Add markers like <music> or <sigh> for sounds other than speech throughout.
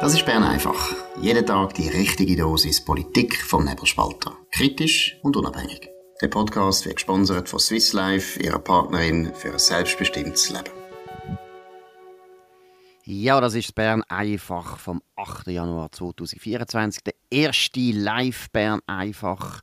Das ist Bern einfach. Jeden Tag die richtige Dosis Politik vom Nebelspalter. Kritisch und unabhängig. Der Podcast wird gesponsert von Swiss Life, ihrer Partnerin für ein selbstbestimmtes Leben. Ja, das ist Bern einfach vom 8. Januar 2024. Der erste Live Bern einfach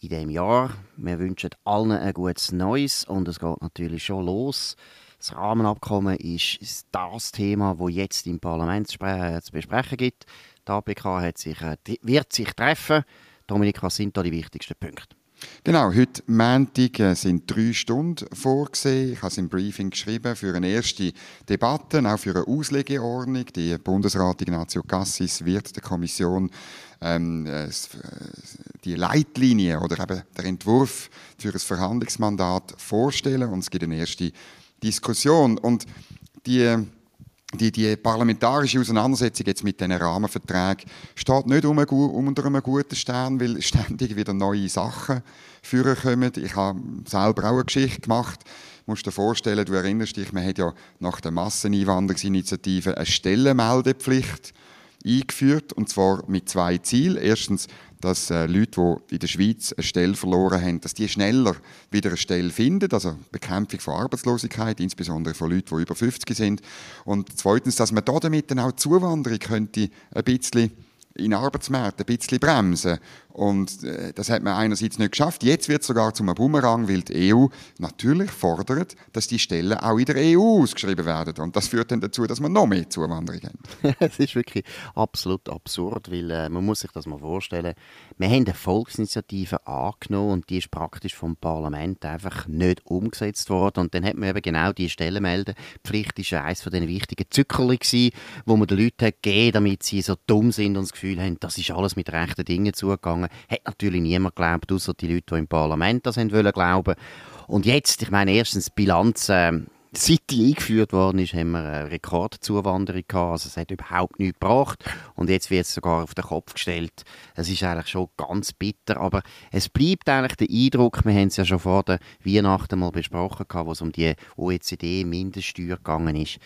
in diesem Jahr. Wir wünschen allen ein gutes Neues und es geht natürlich schon los. Das Rahmenabkommen ist das Thema, das jetzt im Parlament zu besprechen gibt. Die APK sich, äh, wird sich treffen. Dominik, was sind da die wichtigsten Punkte? Genau, heute Montag äh, sind drei Stunden vorgesehen. Ich habe es im Briefing geschrieben für eine erste Debatte, auch für eine Auslegeordnung. Die Bundesrat Ignazio Cassis wird der Kommission ähm, äh, die Leitlinie oder eben der Entwurf für ein Verhandlungsmandat vorstellen und es gibt eine erste Diskussion. Und die die, die parlamentarische Auseinandersetzung jetzt mit diesen Rahmenverträgen steht nicht um, unter einem guten Stern, weil <laughs> ständig wieder neue Sachen vorkommen. Ich habe selber auch eine Geschichte gemacht. Du musst dir vorstellen, du erinnerst dich, man hat ja nach der Masseneinwanderungsinitiative eine Stellenmeldepflicht eingeführt, und zwar mit zwei Zielen. Erstens, dass äh, Leute, die in der Schweiz eine Stelle verloren haben, dass die schneller wieder eine Stelle finden, also Bekämpfung von Arbeitslosigkeit, insbesondere von Leuten, die über 50 sind. Und zweitens, dass man damit dann auch die Zuwanderung könnte ein bisschen in Arbeitsmärkten ein bisschen bremsen. Und äh, das hat man einerseits nicht geschafft. Jetzt wird es sogar zum Bumerang, weil die EU natürlich fordert, dass die Stellen auch in der EU ausgeschrieben werden. Und das führt dann dazu, dass man noch mehr Zuwanderung haben. <laughs> Es ist wirklich absolut absurd, weil äh, man muss sich das mal vorstellen. Wir haben eine Volksinitiative angenommen und die ist praktisch vom Parlament einfach nicht umgesetzt worden. Und dann hat man eben genau die Stellenmeldepflicht, ist eines von den wichtigen Zückerli gewesen, wo man den Leuten gegeben damit sie so dumm sind und das Gefühl haben, das ist alles mit rechten Dingen zugegangen gegangen. Hat natürlich niemand geglaubt, außer die Leute, die im Parlament das haben wollen glauben. Und jetzt, ich meine, erstens Bilanz, äh, seit die eingeführt worden ist, haben wir eine Rekordzuwanderung gehabt. Also es hat überhaupt nichts gebracht. Und jetzt wird es sogar auf den Kopf gestellt. Es ist eigentlich schon ganz bitter. Aber es bleibt eigentlich der Eindruck, wir haben es ja schon vor der Weihnachten mal besprochen, wo es um die OECD-Mindeststeuer gegangen ist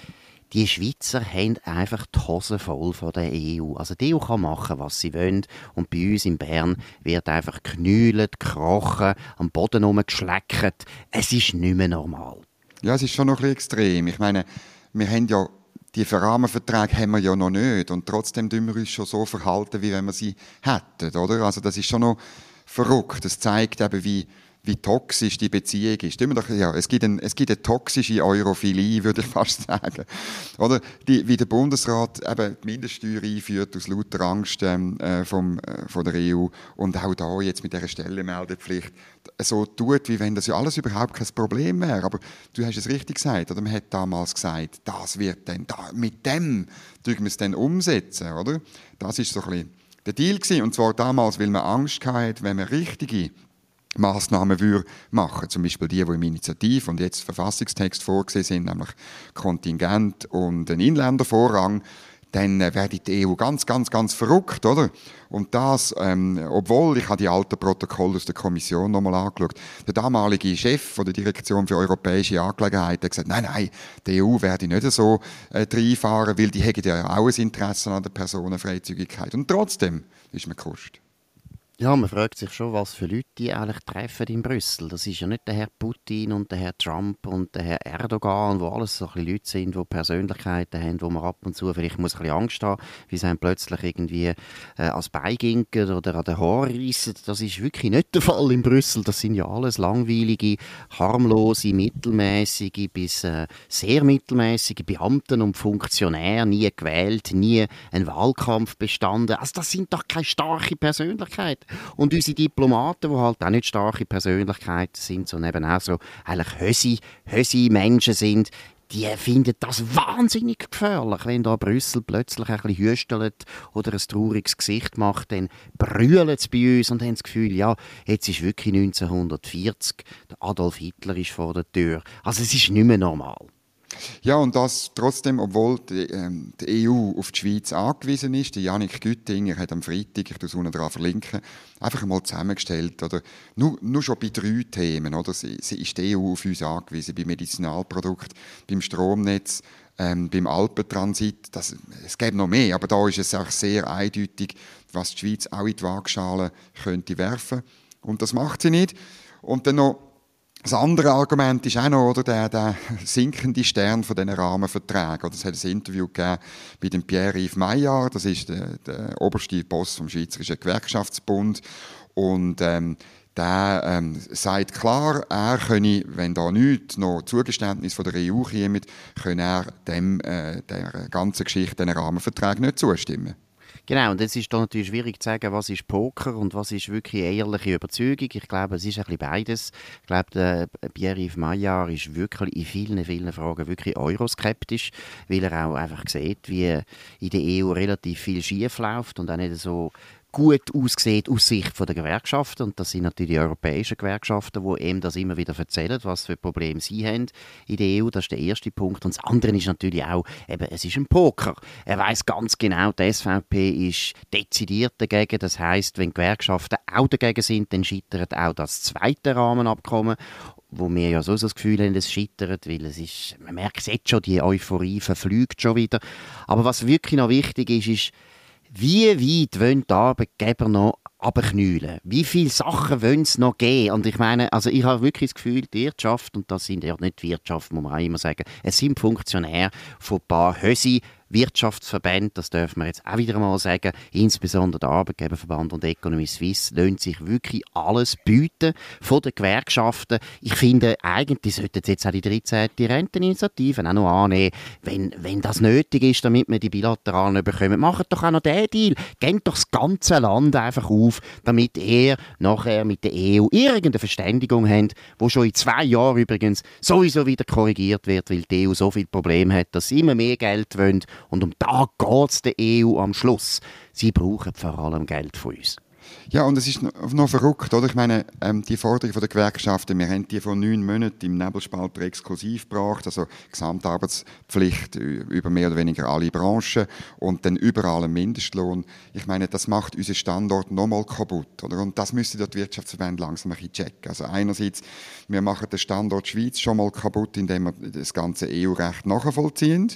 die Schweizer haben einfach die Hose voll von der EU. Also die EU kann machen, was sie wollen. Und bei uns in Bern wird einfach geknüllt, gekrochen, am Boden herumgeschleckt. Es ist nicht mehr normal. Ja, es ist schon noch ein extrem. Ich meine, wir haben ja die Rahmenverträge haben wir ja noch nicht und trotzdem tun wir uns schon so verhalten, wie wenn wir sie hätten, oder? Also das ist schon noch verrückt. Das zeigt eben, wie wie toxisch die Beziehung ist. Doch, ja, es, gibt ein, es gibt eine toxische Europhilie, würde ich <laughs> fast sagen. Oder die, wie der Bundesrat eben die Mindeststeuer einführt aus lauter Angst ähm, äh, vom, äh, von der EU und auch da jetzt mit dieser Stellenmeldepflicht so tut, wie wenn das ja alles überhaupt kein Problem wäre. Aber du hast es richtig gesagt, oder man hat damals gesagt, das wird dann, da, mit dem dürfen wir es dann umsetzen, oder? Das ist so ein bisschen der Deal gewesen. Und zwar damals, weil man Angst hatte, wenn man richtige Massnahmen würde machen, zum Beispiel die, die im Initiativ und jetzt Verfassungstext vorgesehen sind, nämlich Kontingent und ein Inländervorrang, dann äh, werde die EU ganz, ganz, ganz verrückt, oder? Und das, ähm, obwohl, ich habe die alten Protokolle aus der Kommission nochmal angeschaut, der damalige Chef von der Direktion für europäische Angelegenheiten hat gesagt, nein, nein, die EU werde nicht so äh, reinfahren, weil die hätten ja auch ein Interesse an der Personenfreizügigkeit. Und trotzdem ist man gekostet. Ja, man fragt sich schon, was für Leute die eigentlich treffen in Brüssel. Das ist ja nicht der Herr Putin und der Herr Trump und der Herr Erdogan, wo alles so ein Leute sind, die Persönlichkeiten haben, wo man ab und zu vielleicht muss ein bisschen Angst haben, wie sie plötzlich irgendwie äh, als Beiginken oder an den Haaren reissen. Das ist wirklich nicht der Fall in Brüssel. Das sind ja alles langweilige, harmlose, mittelmäßige bis äh, sehr mittelmäßige Beamten und Funktionäre, nie gewählt, nie ein Wahlkampf bestanden. Also das sind doch keine starke Persönlichkeiten. Und unsere Diplomaten, die halt auch nicht starke Persönlichkeiten sind, sondern eben auch so eigentlich Hösi, Hösi Menschen sind, die finden das wahnsinnig gefährlich, wenn da Brüssel plötzlich ein bisschen hüstelt oder ein trauriges Gesicht macht, dann brüllen sie bei uns und haben das Gefühl, ja, jetzt ist wirklich 1940, Adolf Hitler ist vor der Tür. Also es ist nicht mehr normal. Ja, und das trotzdem, obwohl die, ähm, die, EU auf die Schweiz angewiesen ist. Der Janik Güttinger hat am Freitag, ich es unten dran verlinken, einfach mal zusammengestellt. Oder, nur, nur schon bei drei Themen. Oder? Sie, sie ist die EU auf uns angewiesen, beim Medizinalprodukt, beim Stromnetz, ähm, beim Alpentransit. Das, es gäbe noch mehr, aber da ist es auch sehr eindeutig, was die Schweiz auch in die Waagschale könnte werfen. Und das macht sie nicht. Und dann noch das andere Argument ist auch noch oder, der, der sinkende Stern von diesen Rahmenverträgen. Es hat ein Interview gegeben mit dem Pierre-Yves Maillard, das ist der, der oberste Boss vom Schweizerischen Gewerkschaftsbund. Und ähm, der ähm, sagt klar, er könne, wenn da nichts noch Zugeständnis von der EU käme, könne er dem, äh, der ganzen Geschichte, den Rahmenverträgen nicht zustimmen. Genau, und jetzt ist da natürlich schwierig zu sagen, was ist Poker und was ist wirklich ehrliche Überzeugung. Ich glaube, es ist ein bisschen beides. Ich glaube, der Pierre-Yves Maillard ist wirklich in vielen, vielen Fragen wirklich euroskeptisch, weil er auch einfach sieht, wie in der EU relativ viel schief läuft und auch nicht so gut aussieht aus Sicht der Gewerkschaften. Und das sind natürlich die europäischen Gewerkschaften, die eben das immer wieder erzählen, was für Probleme sie haben in der EU. Das ist der erste Punkt. Und das andere ist natürlich auch, eben, es ist ein Poker. Er weiß ganz genau, die SVP ist dezidiert dagegen. Das heißt, wenn Gewerkschaften auch dagegen sind, dann scheitert auch das zweite Rahmenabkommen wo wir ja so das Gefühl haben, es scheitert, weil es ist, man merkt jetzt schon, die Euphorie verflügt schon wieder. Aber was wirklich noch wichtig ist, ist, wie weit wollen die Arbeitgeber noch abknüllen? Wie viele Sachen wollen es noch geben? Und ich meine, also ich habe wirklich das Gefühl, die Wirtschaft, und das sind ja nicht Wirtschaft, muss man auch immer sagen, es sind Funktionäre von ein paar Hösi, Wirtschaftsverbände, das dürfen wir jetzt auch wieder mal sagen, insbesondere der Arbeitgeberverband und Economy Suisse, lohnt sich wirklich alles bieten von den Gewerkschaften. Ich finde, eigentlich sollten jetzt auch die 13. Renteninitiative auch noch annehmen, wenn, wenn das nötig ist, damit wir die bilateralen bekommen. Macht doch auch noch den Deal. Gebt doch das ganze Land einfach auf, damit ihr nachher mit der EU irgendeine Verständigung habt, wo schon in zwei Jahren übrigens sowieso wieder korrigiert wird, weil die EU so viele Probleme hat, dass sie immer mehr Geld wollen und um da geht es der EU am Schluss. Sie brauchen vor allem Geld von uns. Ja, und es ist noch verrückt, oder? Ich meine, ähm, die Forderung der Gewerkschaften, wir haben die vor neun Monaten im Nebelspalter exklusiv gebracht, also Gesamtarbeitspflicht über mehr oder weniger alle Branchen und dann überall ein Mindestlohn. Ich meine, das macht unseren Standort nochmal kaputt, oder? Und das müsste die Wirtschaftsverbände langsam ein bisschen checken. Also einerseits, wir machen den Standort Schweiz schon mal kaputt, indem wir das ganze EU-Recht nachvollziehen.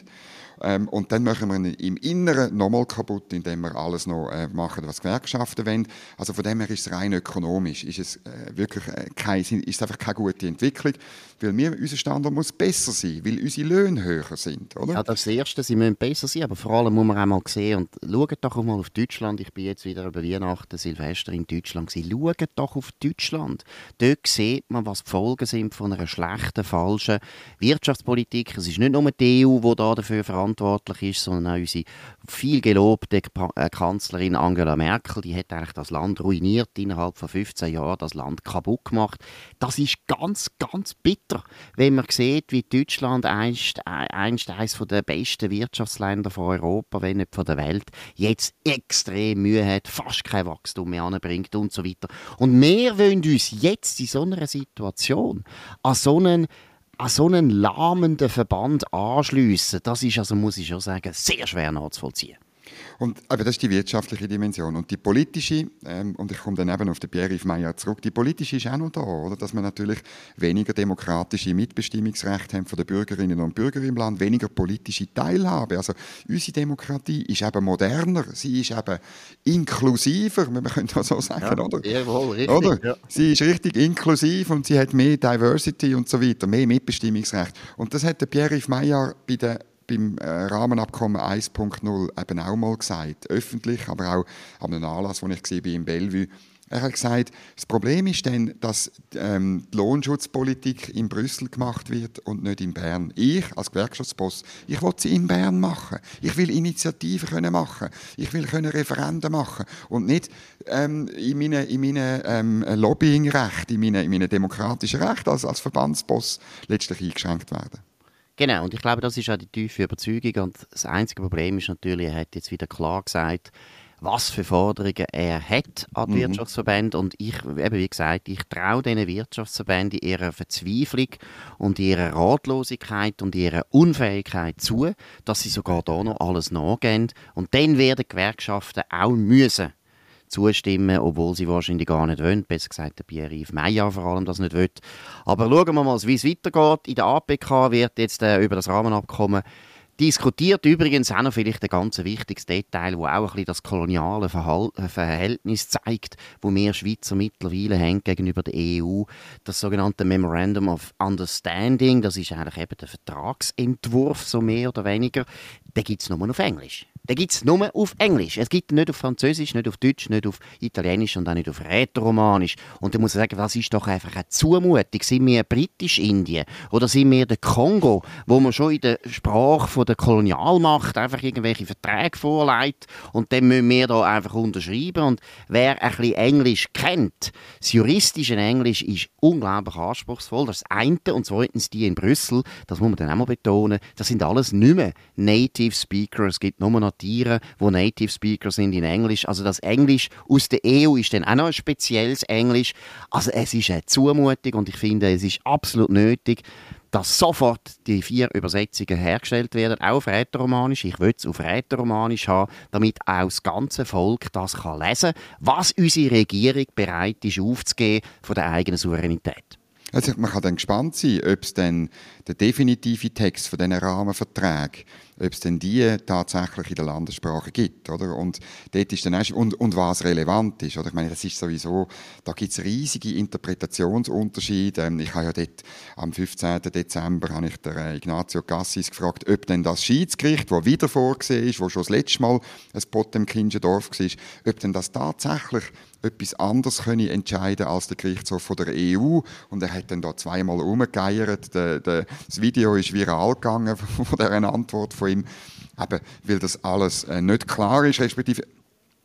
Ähm, und dann machen wir ihn im Inneren nochmal kaputt, indem wir alles noch äh, machen, was Gewerkschaften wollen. Also von dem her ist es rein ökonomisch, ist es äh, wirklich äh, kein, ist einfach keine gute Entwicklung, weil wir, unser Standard muss besser sein, weil unsere Löhne höher sind, oder? Ja, das Erste, sie müssen besser sein, aber vor allem muss man auch mal sehen, und schaut doch mal auf Deutschland, ich bin jetzt wieder über Weihnachten, Silvester in Deutschland gewesen. schaut doch auf Deutschland. Dort sieht man, was die Folgen sind von einer schlechten, falschen Wirtschaftspolitik. Es ist nicht nur die EU, die da dafür verantwortlich verantwortlich ist, sondern auch unsere viel gelobte äh, Kanzlerin Angela Merkel, die hat eigentlich das Land ruiniert, innerhalb von 15 Jahren das Land kaputt gemacht. Das ist ganz, ganz bitter, wenn man sieht, wie Deutschland einst, einst eines der besten Wirtschaftsländer von Europa, wenn nicht von der Welt, jetzt extrem Mühe hat, fast kein Wachstum mehr anbringt und so weiter. Und wir wollen uns jetzt in so einer Situation an so einen an so einen lahmenden Verband anschliessen, das ist also, muss ich schon sagen, sehr schwer nachzuvollziehen. Und, aber das ist die wirtschaftliche Dimension. Und die politische, ähm, und ich komme dann eben auf den Pierre-Yves Meyer zurück, die politische ist auch noch da, oder? dass wir natürlich weniger demokratische Mitbestimmungsrechte haben von den Bürgerinnen und Bürgern im Land, weniger politische Teilhabe. Also unsere Demokratie ist eben moderner, sie ist eben inklusiver, wir können das so sagen, ja, oder? Jawohl, richtig. Oder? Ja. Sie ist richtig inklusiv und sie hat mehr Diversity und so weiter, mehr Mitbestimmungsrecht. Und das hat der Pierre-Yves Meyer bei den beim äh, Rahmenabkommen 1.0 eben auch mal gesagt, öffentlich, aber auch an einem Anlass, wo ich war in Bellevue. Er hat gesagt, das Problem ist dann, dass ähm, die Lohnschutzpolitik in Brüssel gemacht wird und nicht in Bern. Ich als Gewerkschaftsboss, ich will sie in Bern machen. Ich will Initiativen können machen. Ich will können Referenden machen und nicht ähm, in meinen in meine, ähm, Lobbyingrecht, in meinen, in meine demokratischen Rechte als, als Verbandsboss letztlich eingeschränkt werden. Genau, und ich glaube, das ist auch die tiefe Überzeugung. Und das einzige Problem ist natürlich, er hat jetzt wieder klar gesagt, was für Forderungen er hat an die mhm. Wirtschaftsverbände. Und ich, eben wie gesagt, ich traue diesen Wirtschaftsverbänden ihrer Verzweiflung und ihrer Ratlosigkeit und ihrer Unfähigkeit zu, dass sie sogar da noch alles nachgehen. Und dann werden Gewerkschaften auch müssen zustimmen, obwohl sie wahrscheinlich gar nicht wollen. Besser gesagt, der Pierre-Yves Meyer vor allem das nicht will. Aber schauen wir mal, wie es weitergeht. In der APK wird jetzt äh, über das Rahmenabkommen diskutiert übrigens auch noch vielleicht ein ganz wichtiges Detail, wo auch ein bisschen das koloniale Verhal äh, Verhältnis zeigt, wo wir Schweizer mittlerweile haben gegenüber der EU. Das sogenannte Memorandum of Understanding, das ist eigentlich eben der Vertragsentwurf, so mehr oder weniger. Den gibt es nur auf Englisch. Den gibt es nur auf Englisch. Es gibt nicht auf Französisch, nicht auf Deutsch, nicht auf Italienisch und auch nicht auf Rätoromanisch. Und da muss ich sagen, das ist doch einfach eine Zumutung. Sind wir Britisch-Indien oder sind wir der Kongo, wo man schon in der Sprache der Kolonialmacht einfach irgendwelche Verträge vorlegt und dann müssen wir da einfach unterschreiben. Und wer ein bisschen Englisch kennt, das juristische Englisch ist unglaublich anspruchsvoll. Das eine und zweitens die in Brüssel, das muss man dann auch mal betonen, das sind alles nicht mehr Native Speaker. Es gibt nur noch Tiere, die Native Speaker sind in Englisch. Also das Englisch aus der EU ist dann auch noch ein spezielles Englisch. Also es ist eine Zumutung und ich finde, es ist absolut nötig, dass sofort die vier Übersetzungen hergestellt werden, auch auf Rätoromanisch. Ich will es auf Rätoromanisch haben, damit auch das ganze Volk das kann lesen kann, was unsere Regierung bereit ist aufzugeben von der eigenen Souveränität. Also man kann dann gespannt sein, ob es dann der definitive Text von diesen Rahmenverträgen ob es denn die tatsächlich in der Landessprache gibt, oder? Und dort ist dann auch, und, und was relevant ist, oder? Ich meine, das ist sowieso, da gibt es riesige Interpretationsunterschiede. Ähm, ich habe ja dort am 15. Dezember habe ich der äh, Ignazio Cassis gefragt, ob denn das Schiedsgericht, das wieder vorgesehen ist, wo schon das letzte Mal ein Potemkinsche Dorf war, ob denn das tatsächlich etwas anderes können entscheiden als der Gerichtshof der EU. Und er hat dann da zweimal umgegeiert. das Video ist viral gegangen <laughs> von dieser Antwort von ihm, eben, weil das alles äh, nicht klar ist, respektive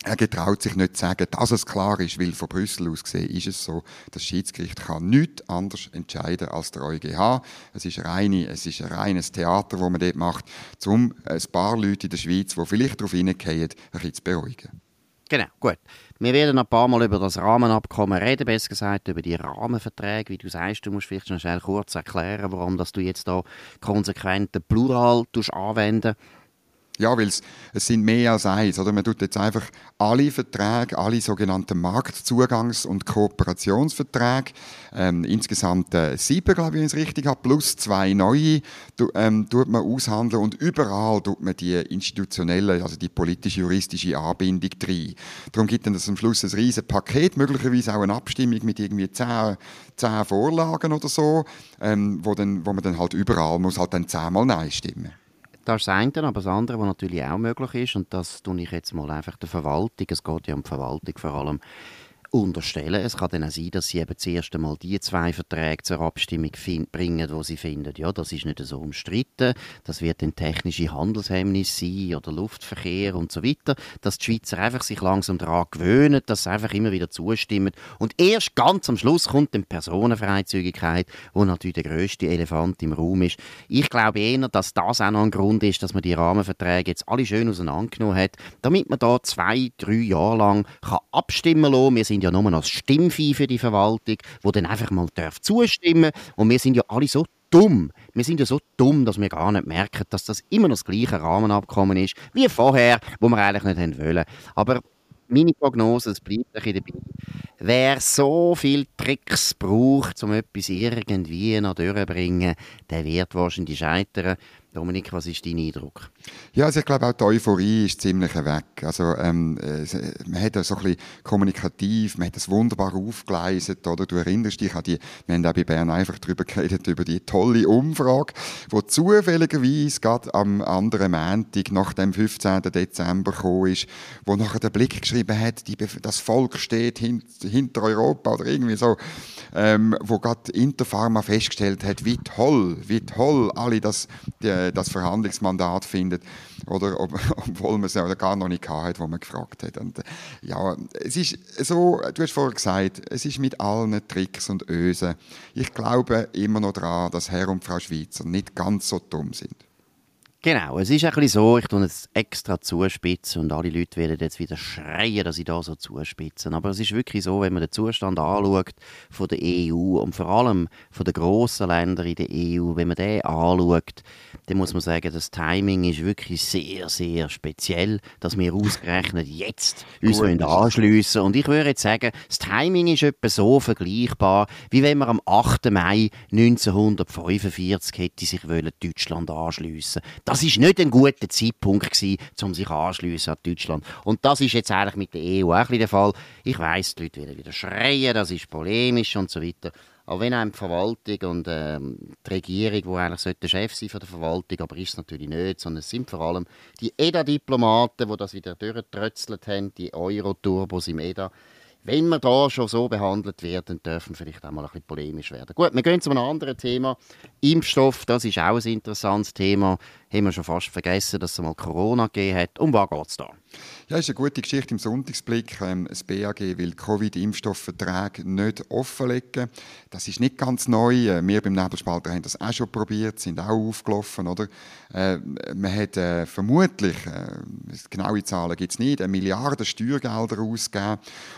er getraut sich nicht zu sagen, dass es klar ist, weil von Brüssel aus gesehen ist es so, das Schiedsgericht kann nichts anders entscheiden als der EuGH. Es ist, reine, es ist ein reines Theater, das man dort macht, um ein paar Leute in der Schweiz, die vielleicht darauf hineingehen, ein bisschen zu beruhigen. Genau, gut. Wir werden ein paar Mal über das Rahmenabkommen reden, besser gesagt über die Rahmenverträge. Wie du sagst, du musst vielleicht noch schnell kurz erklären, warum dass du jetzt da konsequent den Plural anwenden ja, weil es, sind mehr als eins. Oder? Man tut jetzt einfach alle Verträge, alle sogenannten Marktzugangs- und Kooperationsverträge, ähm, insgesamt äh, sieben, glaube ich, wenn ich es richtig habe, plus zwei neue, tu, ähm, tut man aushandeln und überall tut man die institutionelle, also die politisch-juristische Anbindung drin. Darum gibt es am Schluss ein riesiges Paket, möglicherweise auch eine Abstimmung mit irgendwie zehn, zehn Vorlagen oder so, ähm, wo, dann, wo man dann halt überall muss halt dann zehnmal Nein stimmen. Das ist das aber das andere, was natürlich auch möglich ist, und das tue ich jetzt mal einfach der Verwaltung, es geht ja um die Verwaltung vor allem, unterstellen. Es kann dann auch sein, dass sie eben zuerst einmal die zwei Verträge zur Abstimmung bringen, wo sie finden, ja, das ist nicht so umstritten, das wird ein technische Handelshemmnis sein oder Luftverkehr und so weiter, dass die Schweizer einfach sich langsam daran gewöhnen, dass sie einfach immer wieder zustimmen und erst ganz am Schluss kommt dann Personenfreizügigkeit, wo natürlich der größte Elefant im Raum ist. Ich glaube eher, dass das auch noch ein Grund ist, dass man die Rahmenverträge jetzt alle schön auseinandergenommen hat, damit man da zwei, drei Jahre lang kann abstimmen lassen. Wir sind sind ja nur noch das Stimmvieh für die Verwaltung, wo dann einfach mal darf zustimmen und wir sind ja alle so dumm. Wir sind ja so dumm, dass wir gar nicht merken, dass das immer noch das gleiche Rahmenabkommen ist wie vorher, wo wir eigentlich nicht wollen. Aber meine Prognose, es bleibt ein dabei. Wer so viele Tricks braucht, um etwas irgendwie noch durchzubringen, der wird wahrscheinlich scheitern. Dominik, was ist dein Eindruck? Ja, also ich glaube auch die Euphorie ist ziemlich weg. Also ähm, man hat so ein bisschen kommunikativ, man hat das wunderbar aufgeleistet, oder? Du erinnerst dich an die, wir haben auch bei Bern einfach darüber geredet, über die tolle Umfrage, wo zufälligerweise gerade am anderen Montag nach dem 15. Dezember gekommen ist, wo nachher der Blick geschrieben hat, die, das Volk steht hint, hinter Europa oder irgendwie so, ähm, wo gerade Interpharma festgestellt hat, wie toll, wie toll alle das, die, äh, das Verhandlungsmandat findet, oder ob, <laughs> obwohl man es ja gar noch nicht hat, wo man gefragt hat. Und, äh, ja, es ist so, du hast vorhin gesagt, es ist mit allen Tricks und Ösen. Ich glaube immer noch daran, dass Herr und Frau Schweizer nicht ganz so dumm sind. Genau, es ist ein bisschen so, ich tue jetzt extra zuspitzen und alle Leute werden jetzt wieder schreien, dass ich da so zuspitzen. Aber es ist wirklich so, wenn man den Zustand anschaut von der EU und vor allem von den grossen Ländern in der EU, wenn man den anschaut, dann muss man sagen, das Timing ist wirklich sehr, sehr speziell, dass wir ausgerechnet jetzt uns anschliessen Und ich würde jetzt sagen, das Timing ist etwa so vergleichbar, wie wenn man am 8. Mai 1945 hätte sich Deutschland anschliessen wollen Das ist nicht ein guter Zeitpunkt gewesen, um sich anschließen an Deutschland. Und das ist jetzt eigentlich mit der EU auch der Fall. Ich weiß, die Leute werden wieder schreien, das ist polemisch und so weiter. Aber wenn einem die Verwaltung und ähm, die Regierung, die eigentlich der Chef sein von der Verwaltung, aber ist es natürlich nicht, sondern es sind vor allem die EDA-Diplomaten, die das wieder durchgetrötzelt haben, die Euro-Turbos im EDA, wenn wir da schon so behandelt werden, dürfen wir vielleicht auch mal ein bisschen polemisch werden. Gut, wir gehen zu einem anderen Thema. Impfstoff, das ist auch ein interessantes Thema. Haben wir schon fast vergessen, dass es mal Corona gegeben hat. Um was geht es da? Ja, ist eine gute Geschichte im Sonntagsblick. Ähm, das BAG will Covid-Impfstoffverträge nicht offenlegen. Das ist nicht ganz neu. Äh, wir beim Nebelspalter haben das auch schon probiert, sind auch aufgelaufen. Oder? Äh, man hat äh, vermutlich, genaue Zahlen gibt es nicht, eine Milliarde Steuergelder ausgegeben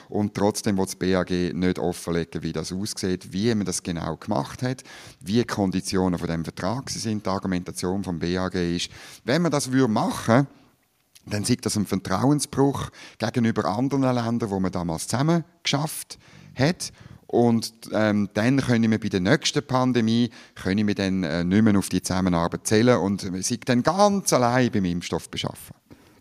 und trotzdem will das BAG nicht offenlegen, wie das aussieht, wie man das genau gemacht hat, wie die Konditionen von dem Vertrag sind. Die Argumentation vom BAG ist, wenn man das machen würde, dann sieht das ein Vertrauensbruch gegenüber anderen Ländern, wo man damals zusammen geschafft hat. Und ähm, dann können wir bei der nächsten Pandemie können wir dann, äh, nicht mehr auf die Zusammenarbeit zählen und sind dann ganz allein beim Impfstoff beschaffen.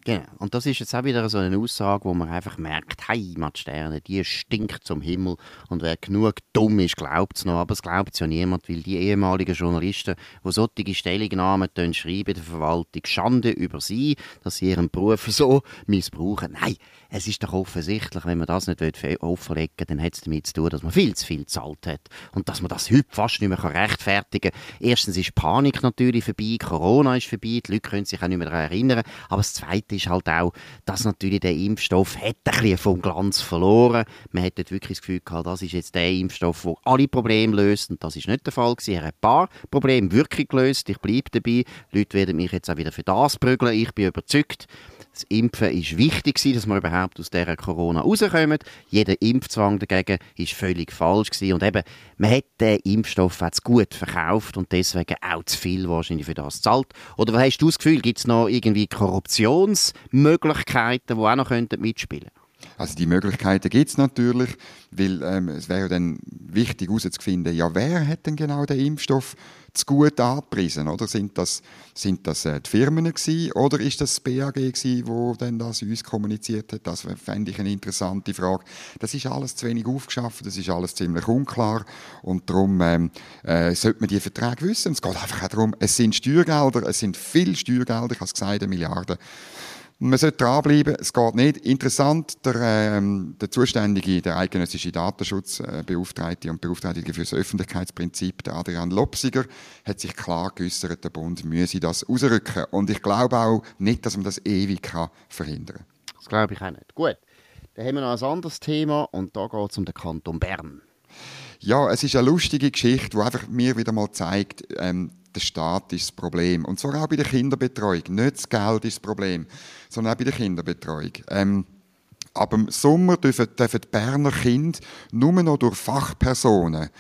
Genau. Und das ist jetzt auch wieder so eine Aussage, wo man einfach merkt, Heimatsterne, die stinkt zum Himmel. Und wer genug dumm ist, glaubt es noch. Aber es glaubt ja niemand, weil die ehemaligen Journalisten, die solche Stellungnahmen schreiben der Verwaltung, Schande über sie, dass sie ihren Beruf <laughs> so missbrauchen. Nein, es ist doch offensichtlich, wenn man das nicht offenlegen will, dann hat es damit zu tun, dass man viel zu viel gezahlt hat. Und dass man das heute fast nicht mehr rechtfertigen kann. Erstens ist Panik natürlich vorbei, Corona ist vorbei, die Leute können sich auch nicht mehr daran erinnern. Aber das Zweite ist halt auch, dass natürlich der Impfstoff hat ein bisschen vom Glanz verloren. Man hat wirklich das Gefühl gehabt, das ist jetzt der Impfstoff, der alle Probleme löst. Und das ist nicht der Fall gewesen. Er hat ein paar Probleme wirklich gelöst. Ich bleibe dabei. Die Leute werden mich jetzt auch wieder für das prügeln. Ich bin überzeugt das Impfen ist wichtig dass wir überhaupt aus dieser Corona rauskommen. Jeder Impfzwang dagegen ist völlig falsch. Und eben, man hat den Impfstoff jetzt gut verkauft und deswegen auch zu viel wahrscheinlich für das zahlt. Oder hast du das Gefühl, gibt es noch irgendwie Korruptionsmöglichkeiten, die auch noch mitspielen könnten? Also die Möglichkeiten gibt es natürlich, weil ähm, es wäre dann wichtig herauszufinden, ja, wer hat denn genau den Impfstoff zu gut angepriesen? Oder sind das, sind das äh, die Firmen gewesen, oder ist das das BAG gewesen, wo dann das uns kommuniziert hat? Das fände ich eine interessante Frage. Das ist alles zu wenig aufgeschafft, das ist alles ziemlich unklar und darum ähm, äh, sollte man die Verträge wissen. Es geht einfach darum, es sind Steuergelder, es sind viele Steuergelder, ich habe es gesagt, eine Milliarde man sollte dranbleiben, es geht nicht. Interessant, der, ähm, der zuständige, der eidgenössische Datenschutzbeauftragte und Beauftragte für das Öffentlichkeitsprinzip, der Adrian Lopsiger, hat sich klar geäußert, der Bund müsse das ausrücken. Und ich glaube auch nicht, dass man das ewig kann verhindern kann. Das glaube ich auch nicht. Gut, dann haben wir noch ein anderes Thema und da geht es um den Kanton Bern. Ja, es ist eine lustige Geschichte, die einfach mir wieder mal zeigt, ähm, der Staat ist das Problem. Und zwar auch bei der Kinderbetreuung. Nicht das Geld ist das Problem, sondern auch bei der Kinderbetreuung. Ähm, ab dem Sommer dürfen, dürfen die Berner Kinder nur noch durch Fachpersonen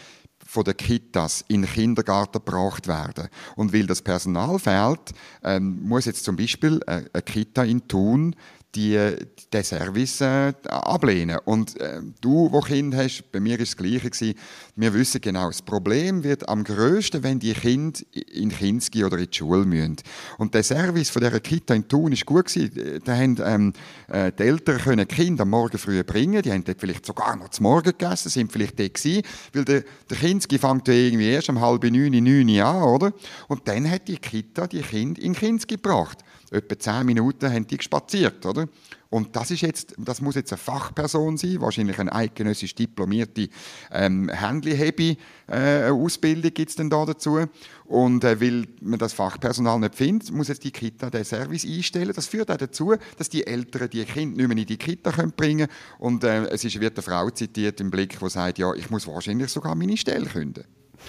von den Kitas in den Kindergarten gebracht werden. Und weil das Personal fehlt, ähm, muss jetzt zum Beispiel eine Kita in Thun die, den Service äh, ablehnen. Und äh, du, wo Kind hast, bei mir ist das Gleiche gewesen. Wir wissen genau, das Problem wird am größten, wenn die Kinder in Kinski oder in die Schule müssen. Und der Service von dieser Kita in Thun ist gut gewesen. Da haben ähm, äh, die Eltern können die Kinder am Morgen früh bringen. Die haben dort vielleicht sogar noch zum Morgen gegessen, sind vielleicht dort gewesen, weil der, der Kinski fängt ja irgendwie erst um halb neun, neun an, oder? Und dann hat die Kita die Kinder in Kinski gebracht etwa zehn Minuten haben die gespaziert, oder? Und das ist jetzt, das muss jetzt eine Fachperson sein, wahrscheinlich eine eidgenössisch diplomierte ähm, Händlerhebi äh, Ausbildung gibt es dann da dazu. Und äh, weil man das Fachpersonal nicht findet, muss jetzt die Kita den Service einstellen. Das führt auch dazu, dass die Eltern die Kinder nicht mehr in die Kita können bringen können. Und äh, es ist, wird eine Frau zitiert im Blick, die sagt, ja, ich muss wahrscheinlich sogar meine Stelle künden.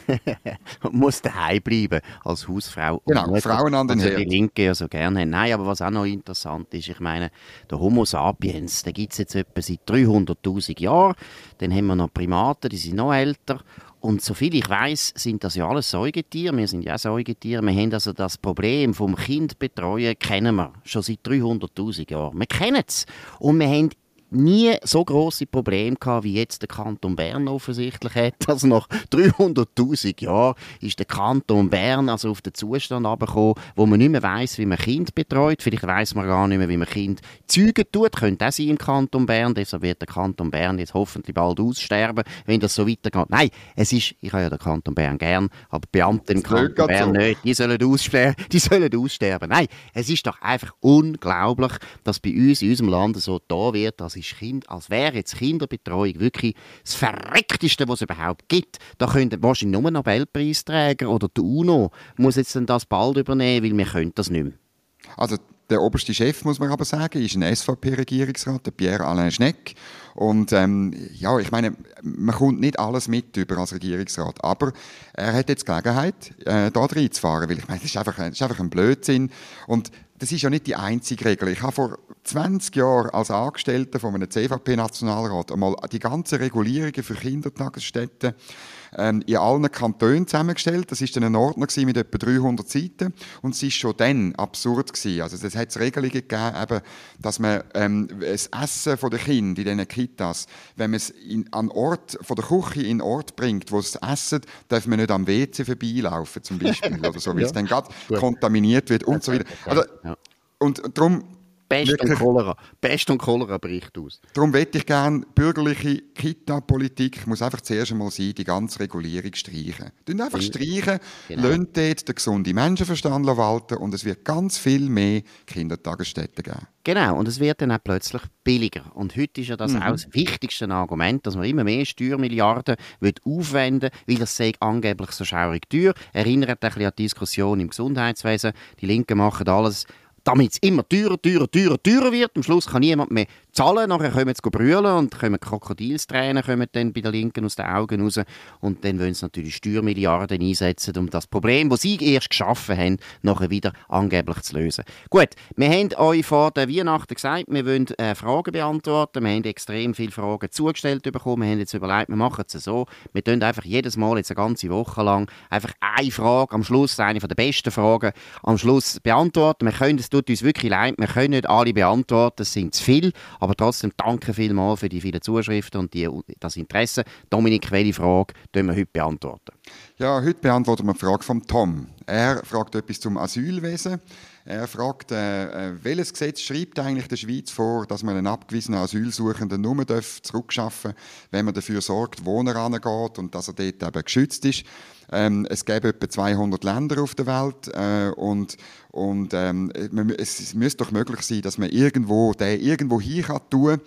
<laughs> muss daheim bleiben als Hausfrau. Genau, Frauen an den Herd. die Linke ja so gerne haben. Nein, aber was auch noch interessant ist, ich meine, der Homo sapiens, den gibt es jetzt etwa seit 300'000 Jahren. Dann haben wir noch Primaten, die sind noch älter. Und soviel ich weiß, sind das ja alles Säugetiere. Wir sind ja Säugetiere. Wir haben also das Problem vom Kind betreuen, kennen wir schon seit 300'000 Jahren. Wir kennen es. Und wir haben nie so große Probleme gehabt, wie jetzt der Kanton Bern offensichtlich hat. <laughs> Also nach 300.000 Jahren ist der Kanton Bern also auf den Zustand abgekommen, wo man nicht mehr weiß, wie man Kind betreut. Vielleicht weiß man gar nicht mehr, wie man Kind zeugen tut. Könnte auch sein im Kanton Bern. Deshalb wird der Kanton Bern jetzt hoffentlich bald aussterben, wenn das so weitergeht. Nein, es ist, ich habe ja den Kanton Bern gern, aber Beamte im Kanton Bern nicht. Die sollen, aussterben, die sollen aussterben. Nein, es ist doch einfach unglaublich, dass bei uns in unserem Land so da wird, dass ist kind, als wäre jetzt Kinderbetreuung wirklich das Verreckteste, was es überhaupt gibt. Da könnten wahrscheinlich nur Nobelpreisträger oder die UNO muss jetzt das bald übernehmen, weil wir können das nicht mehr. Also der oberste Chef, muss man aber sagen, ist ein SVP-Regierungsrat, der Pierre-Alain Schneck. Und ähm, ja, ich meine, man kommt nicht alles mit über als Regierungsrat, aber er hat jetzt Gelegenheit, äh, da reinzufahren, weil ich meine, das ist einfach, das ist einfach ein Blödsinn. Und das ist ja nicht die einzige Regel. Ich habe vor 20 Jahren als Angestellter von einem CVP-Nationalrat einmal die ganzen Regulierungen für Kindertagesstätten ähm, in allen Kantonen zusammengestellt. Das ist dann ein Ordner mit etwa 300 Seiten und es ist schon dann absurd gewesen. Also es hat Regelungen gegeben, eben, dass man ähm, das Essen der Kinder in diesen Kitas, wenn man es in, an Ort von der Küche in den Ort bringt, wo es essen, darf man nicht am WC vorbeilaufen zum Beispiel oder so, weil <laughs> ja. es dann gerade kontaminiert wird und so weiter. Also, und darum Pest und Cholera. Pest und Cholera bricht aus. Darum möchte ich gerne bürgerliche Kita-Politik, muss einfach zuerst einmal sein, die ganze Regulierung streichen. Dann einfach streichen, genau. lasst dort den gesunden Menschenverstand walten und es wird ganz viel mehr Kindertagesstätten geben. Genau, und es wird dann auch plötzlich billiger. Und heute ist ja das mhm. auch das wichtigste Argument, dass man immer mehr Steuermilliarden aufwenden will, weil das sei angeblich so schaurig teuer. Erinnert ein bisschen an die Diskussion im Gesundheitswesen. Die Linken machen alles damit es immer teurer, teurer, teurer, teurer wird. Am Schluss kann niemand mehr zahlen, nachher kommen sie brüllen und kommen Krokodilstränen kommen dann bei der Linken aus den Augen raus und dann wollen sie natürlich Steuermilliarden einsetzen, um das Problem, das sie erst geschaffen haben, nachher wieder angeblich zu lösen. Gut, wir haben euch vor der Weihnachten gesagt, wir wollen äh, Fragen beantworten, wir haben extrem viele Fragen zugestellt bekommen, wir haben jetzt überlegt, wir machen es so, wir tun einfach jedes Mal jetzt eine ganze Woche lang einfach eine Frage, am Schluss eine der besten Fragen, am Schluss beantworten. Wir können, es tut uns wirklich leid, wir können nicht alle beantworten, es sind zu viele, aber trotzdem danke vielmals für die vielen Zuschriften und die, das Interesse. Dominik, welche Frage wir heute beantworten? Ja, heute beantworten wir die Frage von Tom. Er fragt etwas zum Asylwesen. Er fragt, äh, äh, welches Gesetz schreibt eigentlich der Schweiz vor, dass man einen abgewiesenen Asylsuchenden nur zurückschaffen darf, wenn man dafür sorgt, wo er angeht und dass er dort eben geschützt ist. Ähm, es gäbe etwa 200 Länder auf der Welt äh, und, und ähm, es müsste doch möglich sein, dass man irgendwo den irgendwo hin kann tun,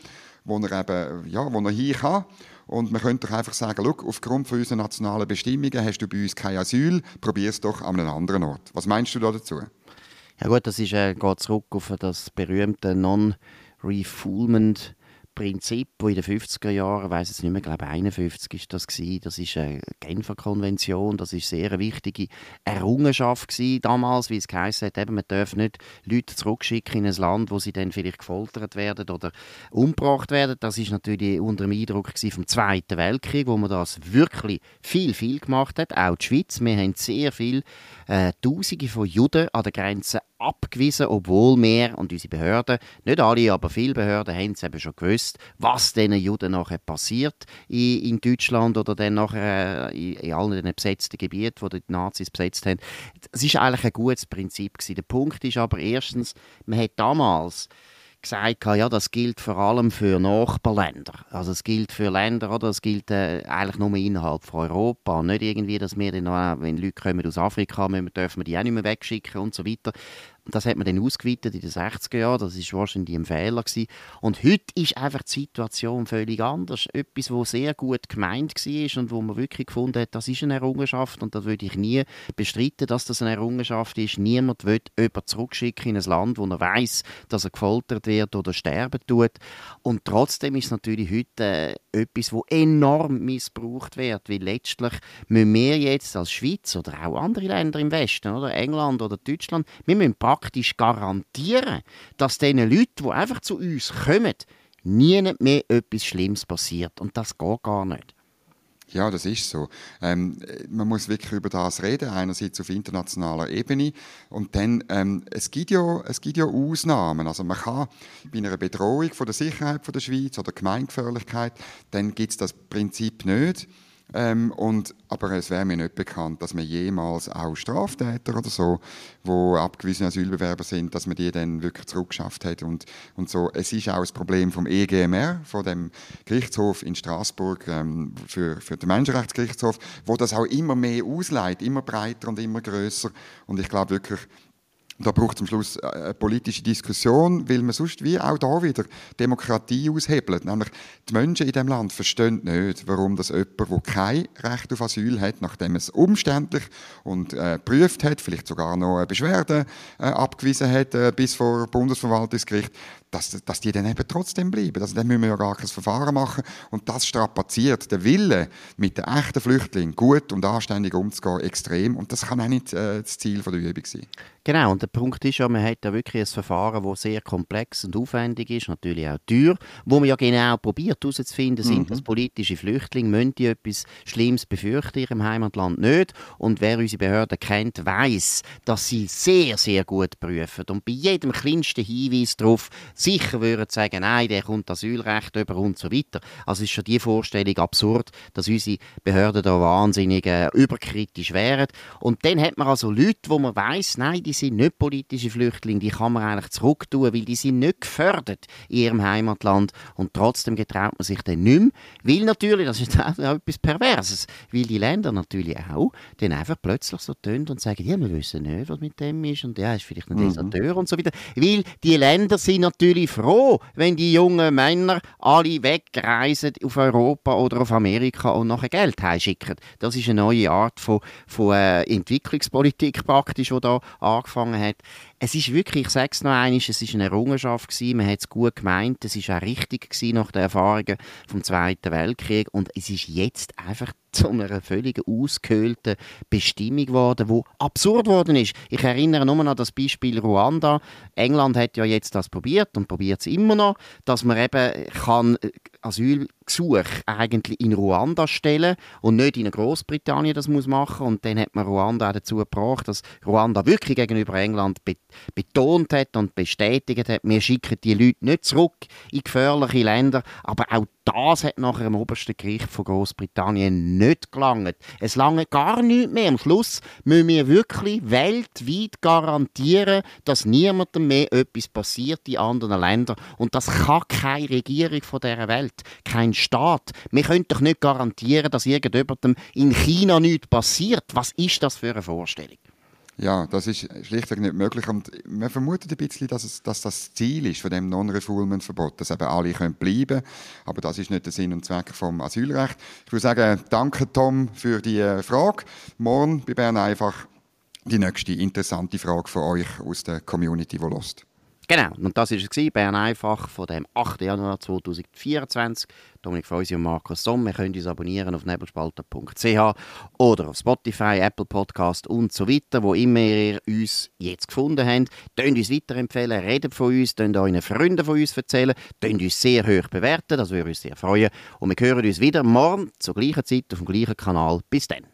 wo er eben, ja, wo er hin kann. Und man könnte doch einfach sagen, look, aufgrund von unseren nationalen Bestimmungen hast du bei uns kein Asyl, probier es doch an einem anderen Ort. Was meinst du da dazu? Ja gut, das ist, äh, geht zurück auf das berühmte Non-Refoulement Prinzip, das in den 50er Jahren, ich weiß es nicht mehr, glaube 51 ist das gewesen, das ist eine Genfer Konvention, das ist sehr eine wichtige Errungenschaft gewesen damals, wie es geheißen hat, man darf nicht Leute zurückschicken in ein Land, wo sie dann vielleicht gefoltert werden oder umgebracht werden. Das ist natürlich unter dem Eindruck vom Zweiten Weltkrieg, wo man das wirklich viel, viel gemacht hat, auch die Schweiz. Wir haben sehr viel äh, Tausende von Juden an der Grenze abgewiesen, obwohl wir und unsere Behörden, nicht alle, aber viele Behörden haben es eben schon gewusst, was diesen Juden nachher passiert in, in Deutschland oder dann nachher äh, in, in allen den besetzten Gebieten, die die Nazis besetzt haben. Das ist eigentlich ein gutes Prinzip gewesen. Der Punkt ist aber erstens, man hat damals gesagt, ja, das gilt vor allem für Nachbarländer. Also es gilt für Länder, oder? Es gilt äh, eigentlich nur innerhalb von Europa. Nicht irgendwie, dass wir dann, noch, wenn Leute kommen aus Afrika, kommen, dürfen wir die auch nicht mehr wegschicken und so weiter. Das hat man dann ausgeweitet in den 60er Jahren. Das ist wahrscheinlich ein Fehler gewesen. Und heute ist einfach die Situation völlig anders. Etwas, was sehr gut gemeint war und wo man wirklich gefunden hat, das ist eine Errungenschaft und das würde ich nie bestreiten, dass das eine Errungenschaft ist. Niemand will jemanden zurückschicken in ein Land, wo er weiß, dass er gefoltert wird oder sterben tut. Und trotzdem ist es natürlich heute äh, etwas, wo enorm missbraucht wird, weil letztlich müssen wir jetzt als Schweiz oder auch andere Länder im Westen, oder England oder Deutschland, wir müssen praktisch garantieren, dass diesen Leuten, die einfach zu uns kommen, nie mehr etwas Schlimmes passiert. Und das geht gar nicht. Ja, das ist so. Ähm, man muss wirklich über das reden, einerseits auf internationaler Ebene und dann, ähm, es, gibt ja, es gibt ja Ausnahmen. Also man kann bei einer Bedrohung von der Sicherheit von der Schweiz oder Gemeingefährlichkeit, dann gibt es das Prinzip nicht. Ähm, und, aber es wäre mir nicht bekannt, dass man jemals auch Straftäter oder so, wo abgewiesene Asylbewerber sind, dass man die dann wirklich zurückgeschafft hat und, und so. Es ist auch das Problem vom EGMR, von dem Gerichtshof in Straßburg ähm, für, für den Menschenrechtsgerichtshof, wo das auch immer mehr ausleitet, immer breiter und immer größer. Und ich glaube wirklich, da braucht es am Schluss äh, eine politische Diskussion, weil man sonst wie auch da wieder Demokratie aushebelt. Nämlich die Menschen in diesem Land verstehen nicht, warum das jemand, der kein Recht auf Asyl hat, nachdem es umständlich und äh, geprüft hat, vielleicht sogar noch eine Beschwerde äh, abgewiesen hat äh, bis vor Bundesverwaltungsgericht, dass, dass die dann eben trotzdem bleiben. Also dann müssen wir ja gar kein Verfahren machen. Und das strapaziert den Wille, mit den echten Flüchtlingen gut und anständig umzugehen, extrem. Und das kann auch nicht äh, das Ziel der Übung sein. Genau, und der Punkt ist ja, man hat da wirklich ein Verfahren, das sehr komplex und aufwendig ist, natürlich auch teuer, wo man ja genau probiert herauszufinden, sind mhm. das politische Flüchtlinge, müssen die etwas Schlimmes befürchten in ihrem Heimatland nicht. Und wer unsere Behörden kennt, weiß, dass sie sehr, sehr gut prüfen und bei jedem kleinsten Hinweis darauf sicher würden sagen, nein, der kommt Asylrecht über und so weiter. Also ist schon die Vorstellung absurd, dass unsere Behörden da wahnsinnig äh, überkritisch wären. Und dann hat man also Leute, wo man weiß, nein, die sind nicht politische Flüchtlinge, die kann man eigentlich zurücktun, weil die sind nicht gefördert in ihrem Heimatland und trotzdem getraut man sich dann nicht mehr, weil natürlich, das ist <laughs> auch etwas Perverses, weil die Länder natürlich auch dann einfach plötzlich so tönen und sagen, ja, wir wissen nicht, was mit dem ist und ja, ist vielleicht ein mhm. Deserteur und so weiter, weil die Länder sind natürlich natürlich froh, wenn die jungen Männer alle wegreisen auf Europa oder auf Amerika und nachher Geld heimschicken. Das ist eine neue Art von, von äh, Entwicklungspolitik praktisch, die da angefangen hat. Es ist wirklich, ich sage es noch einmal, es ist eine Errungenschaft gewesen, man hat es gut gemeint, es ist auch richtig gewesen nach den Erfahrungen vom Zweiten Weltkrieg und es ist jetzt einfach zu einer völlig ausgehöhlten Bestimmung geworden, die absurd geworden ist. Ich erinnere nur an das Beispiel Ruanda. England hat ja jetzt das probiert und probiert es immer noch, dass man eben kann äh, Asylgesuch eigentlich in Ruanda stellen und nicht in Großbritannien das muss machen und dann hat man Ruanda auch dazu gebracht, dass Ruanda wirklich gegenüber England betont hat und bestätigt hat, wir schicken die Leute nicht zurück in gefährliche Länder, aber auch das hat nachher im obersten Gericht von Großbritannien nicht gelangt. Es lange gar nicht mehr. Am Schluss müssen wir wirklich weltweit garantieren, dass niemandem mehr etwas passiert in anderen Ländern. Und das kann keine Regierung von dieser Welt, kein Staat. Wir können doch nicht garantieren, dass irgendjemandem in China nichts passiert. Was ist das für eine Vorstellung? Ja, das ist schlichtweg nicht möglich. Und man vermutet ein bisschen, dass, es, dass das Ziel ist von dem Non-Refoulement-Verbot, dass eben alle können bleiben. Aber das ist nicht der Sinn und Zweck vom Asylrecht. Ich würde sagen, danke Tom für die äh, Frage. Morgen bei Bern einfach die nächste interessante Frage von euch aus der Community, die lost. Genau, und das war es, Bern einfach von dem 8. Januar 2024. Dominik Feusi und Markus Somm. Wir können uns abonnieren auf nebelspalter.ch oder auf Spotify, Apple Podcast und so weiter, wo immer ihr uns jetzt gefunden habt. Tönt uns weiterempfehlen, redet von uns, tönt euren Freunden von uns erzählen, tönt uns sehr hoch bewerten, das würde uns sehr freuen. Und wir hören uns wieder morgen zur gleichen Zeit auf dem gleichen Kanal. Bis dann.